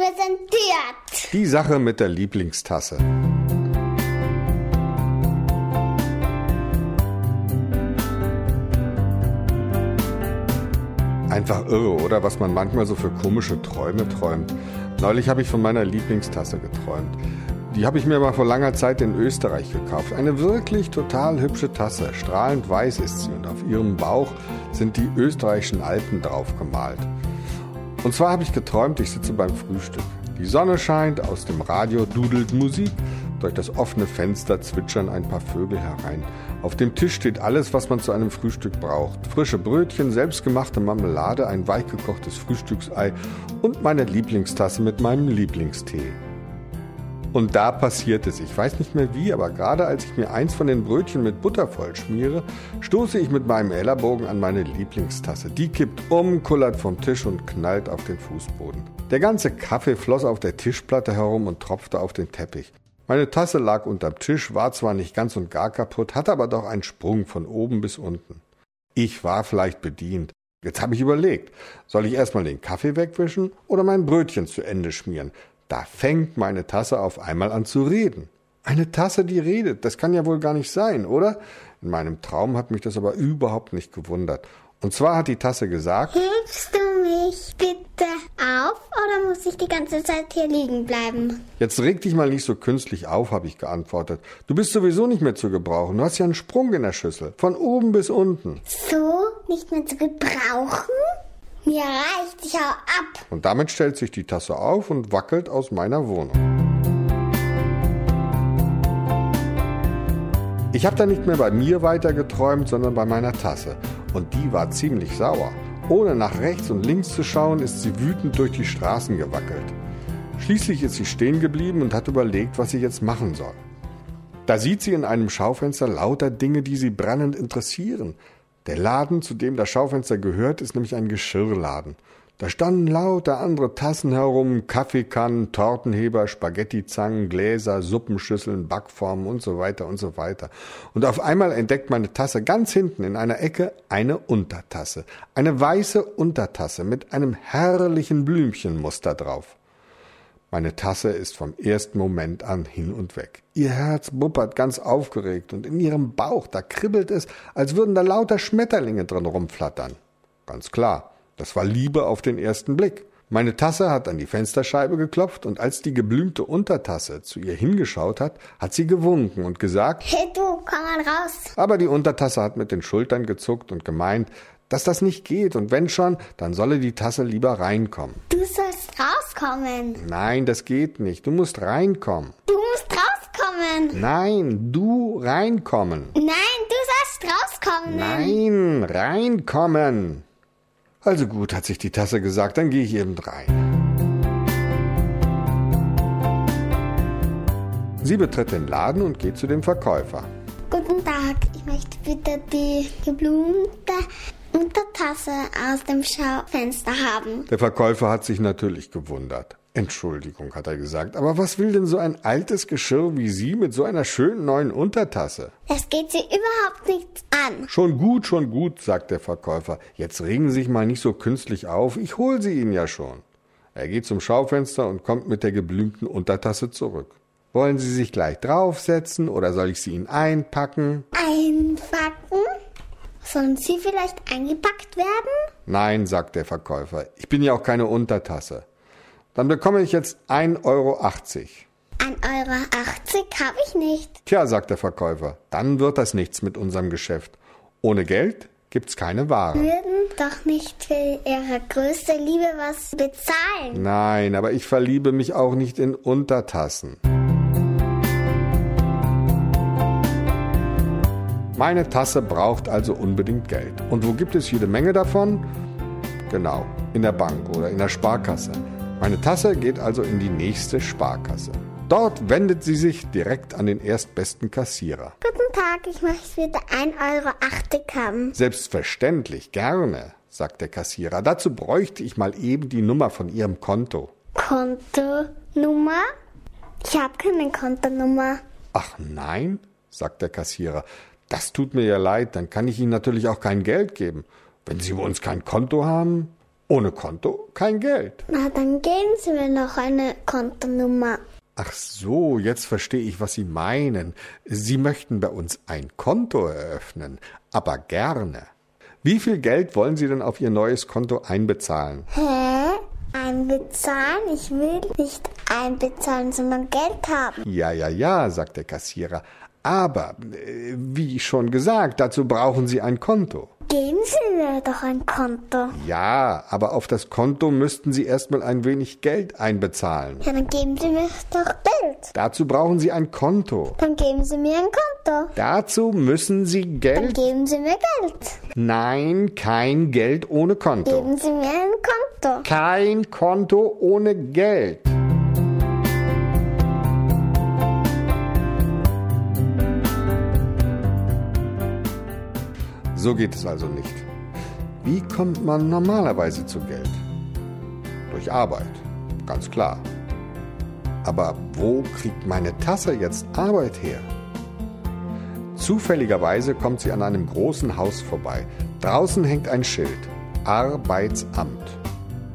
präsentiert. Die Sache mit der Lieblingstasse. Einfach irre, oder? Was man manchmal so für komische Träume träumt. Neulich habe ich von meiner Lieblingstasse geträumt. Die habe ich mir mal vor langer Zeit in Österreich gekauft. Eine wirklich total hübsche Tasse. Strahlend weiß ist sie und auf ihrem Bauch sind die österreichischen Alpen drauf gemalt. Und zwar habe ich geträumt, ich sitze beim Frühstück. Die Sonne scheint, aus dem Radio dudelt Musik, durch das offene Fenster zwitschern ein paar Vögel herein. Auf dem Tisch steht alles, was man zu einem Frühstück braucht. Frische Brötchen, selbstgemachte Marmelade, ein weichgekochtes Frühstücksei und meine Lieblingstasse mit meinem Lieblingstee. Und da passiert es. Ich weiß nicht mehr wie, aber gerade als ich mir eins von den Brötchen mit Butter vollschmiere, stoße ich mit meinem Ellerbogen an meine Lieblingstasse. Die kippt um, kullert vom Tisch und knallt auf den Fußboden. Der ganze Kaffee floss auf der Tischplatte herum und tropfte auf den Teppich. Meine Tasse lag unterm Tisch, war zwar nicht ganz und gar kaputt, hatte aber doch einen Sprung von oben bis unten. Ich war vielleicht bedient. Jetzt habe ich überlegt, soll ich erstmal den Kaffee wegwischen oder mein Brötchen zu Ende schmieren? Da fängt meine Tasse auf einmal an zu reden. Eine Tasse, die redet, das kann ja wohl gar nicht sein, oder? In meinem Traum hat mich das aber überhaupt nicht gewundert. Und zwar hat die Tasse gesagt, Hilfst du mich bitte auf oder muss ich die ganze Zeit hier liegen bleiben? jetzt reg dich mal nicht so künstlich auf, habe ich geantwortet. Du bist sowieso nicht mehr zu gebrauchen. Du hast ja einen Sprung in der Schüssel, von oben bis unten. So nicht mehr zu gebrauchen? Mir reicht, ich hau ab. Und damit stellt sich die Tasse auf und wackelt aus meiner Wohnung. Ich habe dann nicht mehr bei mir weiter geträumt, sondern bei meiner Tasse. Und die war ziemlich sauer. Ohne nach rechts und links zu schauen, ist sie wütend durch die Straßen gewackelt. Schließlich ist sie stehen geblieben und hat überlegt, was sie jetzt machen soll. Da sieht sie in einem Schaufenster lauter Dinge, die sie brennend interessieren. Der Laden, zu dem das Schaufenster gehört, ist nämlich ein Geschirrladen. Da standen lauter andere Tassen herum, Kaffeekannen, Tortenheber, Spaghettizangen, Gläser, Suppenschüsseln, Backformen und so weiter und so weiter. Und auf einmal entdeckt meine Tasse ganz hinten in einer Ecke eine Untertasse. Eine weiße Untertasse mit einem herrlichen Blümchenmuster drauf. Meine Tasse ist vom ersten Moment an hin und weg. Ihr Herz buppert ganz aufgeregt und in ihrem Bauch, da kribbelt es, als würden da lauter Schmetterlinge drin rumflattern. Ganz klar, das war Liebe auf den ersten Blick. Meine Tasse hat an die Fensterscheibe geklopft und als die geblümte Untertasse zu ihr hingeschaut hat, hat sie gewunken und gesagt, Hey du, komm mal raus. aber die Untertasse hat mit den Schultern gezuckt und gemeint, dass das nicht geht und wenn schon, dann solle die Tasse lieber reinkommen. Du sollst rauskommen. Nein, das geht nicht, du musst reinkommen. Du musst rauskommen. Nein, du reinkommen. Nein, du sollst rauskommen. Nein, reinkommen. Also gut, hat sich die Tasse gesagt, dann gehe ich eben rein. Sie betritt den Laden und geht zu dem Verkäufer. Guten Tag, ich möchte bitte die Untertasse aus dem Schaufenster haben. Der Verkäufer hat sich natürlich gewundert. Entschuldigung, hat er gesagt, aber was will denn so ein altes Geschirr wie Sie mit so einer schönen neuen Untertasse? Das geht Sie überhaupt nichts an. Schon gut, schon gut, sagt der Verkäufer. Jetzt regen Sie sich mal nicht so künstlich auf, ich hol sie Ihnen ja schon. Er geht zum Schaufenster und kommt mit der geblümten Untertasse zurück. Wollen Sie sich gleich draufsetzen oder soll ich sie Ihnen einpacken? Einpacken? Sollen Sie vielleicht eingepackt werden? Nein, sagt der Verkäufer, ich bin ja auch keine Untertasse. Dann bekomme ich jetzt 1,80 Euro. 1,80 Euro habe ich nicht. Tja, sagt der Verkäufer, dann wird das nichts mit unserem Geschäft. Ohne Geld gibt's keine Ware. Würden doch nicht für Ihre größte Liebe was bezahlen. Nein, aber ich verliebe mich auch nicht in Untertassen. Meine Tasse braucht also unbedingt Geld. Und wo gibt es jede Menge davon? Genau, in der Bank oder in der Sparkasse. Meine Tasse geht also in die nächste Sparkasse. Dort wendet sie sich direkt an den erstbesten Kassierer. Guten Tag, ich möchte bitte 1,80 Euro haben. Selbstverständlich, gerne, sagt der Kassierer. Dazu bräuchte ich mal eben die Nummer von Ihrem Konto. Kontonummer? Ich habe keine Kontonummer. Ach nein, sagt der Kassierer. Das tut mir ja leid, dann kann ich Ihnen natürlich auch kein Geld geben. Wenn Sie bei uns kein Konto haben, Ohne Konto kein Geld. Na, dann geben Sie mir noch eine Kontonummer. Ach so, jetzt verstehe ich, was Sie meinen. Sie möchten bei uns ein Konto eröffnen, aber gerne. Wie viel Geld wollen Sie denn auf Ihr neues Konto einbezahlen? Hä? Einbezahlen? Ich will nicht einbezahlen, sondern Geld haben. Ja, ja, ja, sagt der Kassierer. Aber, äh, wie schon gesagt, dazu brauchen Sie ein Konto. Geben Sie mir doch ein Konto. Ja, aber auf das Konto müssten Sie erstmal ein wenig Geld einbezahlen. Ja, dann geben Sie mir doch Geld. Dazu brauchen Sie ein Konto. Dann geben Sie mir ein Konto. Dazu müssen Sie Dann Geld. geben Sie mir Geld. Nein, kein Geld ohne Konto. Geben Sie mir ein Konto. Kein Konto ohne Geld. So geht es also nicht. Wie kommt man normalerweise zu Geld? Durch Arbeit, ganz klar. Aber wo kriegt meine Tasse jetzt Arbeit her? Zufälligerweise kommt sie an einem großen Haus vorbei. Draußen hängt ein Schild. Arbeitsamt.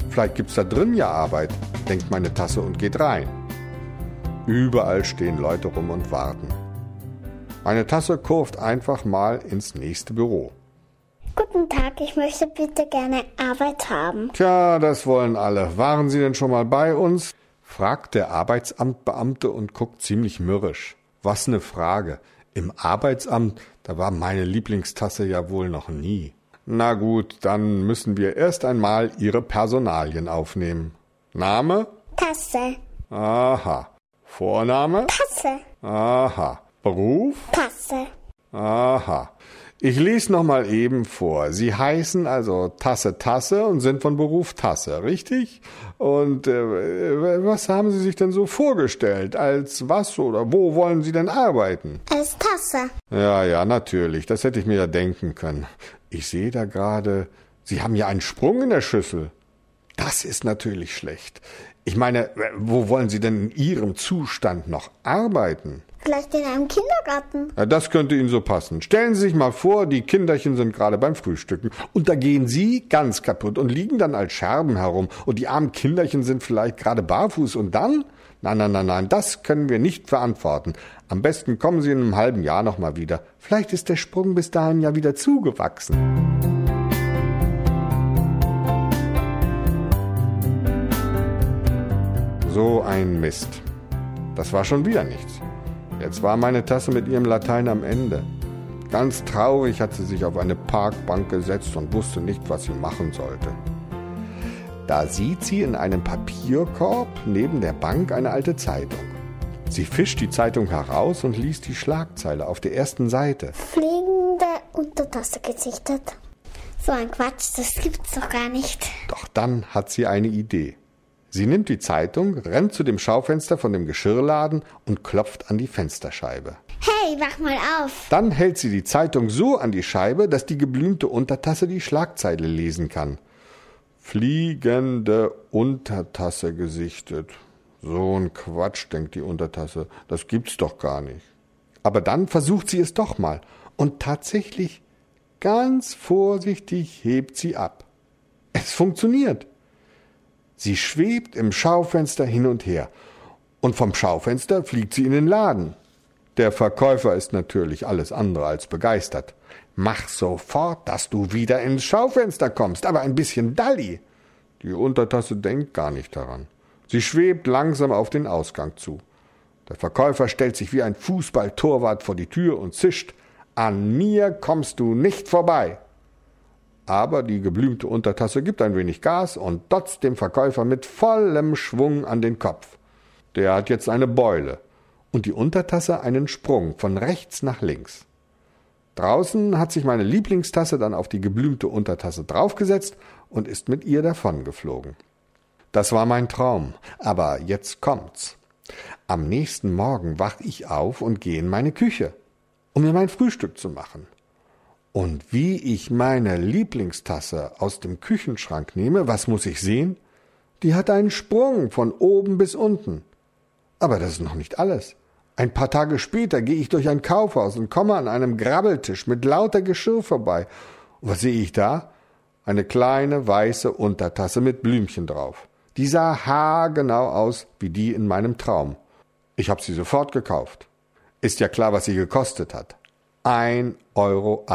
Vielleicht gibt's da drin ja Arbeit, denkt meine Tasse und geht rein. Überall stehen Leute rum und warten. Meine Tasse kurft einfach mal ins nächste Büro. Guten Tag, ich möchte bitte gerne Arbeit haben. Tja, das wollen alle. Waren Sie denn schon mal bei uns? fragt der Arbeitsamtbeamte und guckt ziemlich mürrisch. Was ne Frage. Im Arbeitsamt, da war meine Lieblingstasse ja wohl noch nie. Na gut, dann müssen wir erst einmal Ihre Personalien aufnehmen. Name? Tasse. Aha. Vorname? Tasse. Aha. Beruf? Tasse. Aha. Ich lese noch mal eben vor. Sie heißen also Tasse Tasse und sind von Beruf Tasse, richtig? Und äh, was haben Sie sich denn so vorgestellt? Als was oder wo wollen Sie denn arbeiten? Als Tasse. Ja, ja, natürlich. Das hätte ich mir ja denken können. Ich sehe da gerade, Sie haben ja einen Sprung in der Schüssel. Das ist natürlich schlecht. Ich meine, wo wollen Sie denn in Ihrem Zustand noch arbeiten? Vielleicht in einem Kindergarten. Ja, das könnte Ihnen so passen. Stellen Sie sich mal vor, die Kinderchen sind gerade beim Frühstücken und da gehen Sie ganz kaputt und liegen dann als Scherben herum und die armen Kinderchen sind vielleicht gerade barfuß und dann? Nein, nein, nein, nein, das können wir nicht verantworten. Am besten kommen Sie in einem halben Jahr noch mal wieder. Vielleicht ist der Sprung bis dahin ja wieder zugewachsen. So ein Mist. Das war schon wieder nichts. Jetzt war meine Tasse mit ihrem Latein am Ende. Ganz traurig hat sie sich auf eine Parkbank gesetzt und wusste nicht, was sie machen sollte. Da sieht sie in einem Papierkorb neben der Bank eine alte Zeitung. Sie fischt die Zeitung heraus und liest die Schlagzeile auf der ersten Seite. Fliegende Untertasse gesichtet. So ein Quatsch, das gibt's doch gar nicht. Doch dann hat sie eine Idee. Sie nimmt die Zeitung, rennt zu dem Schaufenster von dem Geschirrladen und klopft an die Fensterscheibe. Hey, wach mal auf. Dann hält sie die Zeitung so an die Scheibe, dass die geblümte Untertasse die Schlagzeile lesen kann. Fliegende Untertasse gesichtet. So ein Quatsch, denkt die Untertasse. Das gibt's doch gar nicht. Aber dann versucht sie es doch mal. Und tatsächlich, ganz vorsichtig hebt sie ab. Es funktioniert. Sie schwebt im Schaufenster hin und her. Und vom Schaufenster fliegt sie in den Laden. Der Verkäufer ist natürlich alles andere als begeistert. Mach sofort, dass du wieder ins Schaufenster kommst, aber ein bisschen Dalli. Die Untertasse denkt gar nicht daran. Sie schwebt langsam auf den Ausgang zu. Der Verkäufer stellt sich wie ein Fußballtorwart vor die Tür und zischt An mir kommst du nicht vorbei. Aber die geblümte Untertasse gibt ein wenig Gas und dotzt dem Verkäufer mit vollem Schwung an den Kopf. Der hat jetzt eine Beule und die Untertasse einen Sprung von rechts nach links. Draußen hat sich meine Lieblingstasse dann auf die geblümte Untertasse draufgesetzt und ist mit ihr davongeflogen. Das war mein Traum, aber jetzt kommt's. Am nächsten Morgen wach ich auf und gehe in meine Küche, um mir mein Frühstück zu machen. Und wie ich meine Lieblingstasse aus dem Küchenschrank nehme, was muss ich sehen? Die hat einen Sprung von oben bis unten. Aber das ist noch nicht alles. Ein paar Tage später gehe ich durch ein Kaufhaus und komme an einem Grabbeltisch mit lauter Geschirr vorbei. Und was sehe ich da? Eine kleine weiße Untertasse mit Blümchen drauf. Die sah haargenau aus wie die in meinem Traum. Ich habe sie sofort gekauft. Ist ja klar, was sie gekostet hat. 1,80 Euro.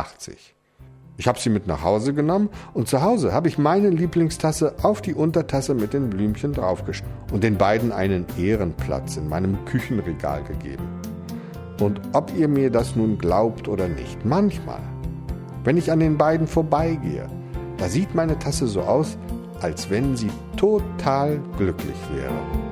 Ich habe sie mit nach Hause genommen und zu Hause habe ich meine Lieblingstasse auf die Untertasse mit den Blümchen draufgestellt und den beiden einen Ehrenplatz in meinem Küchenregal gegeben. Und ob ihr mir das nun glaubt oder nicht, manchmal, wenn ich an den beiden vorbeigehe, da sieht meine Tasse so aus, als wenn sie total glücklich wäre.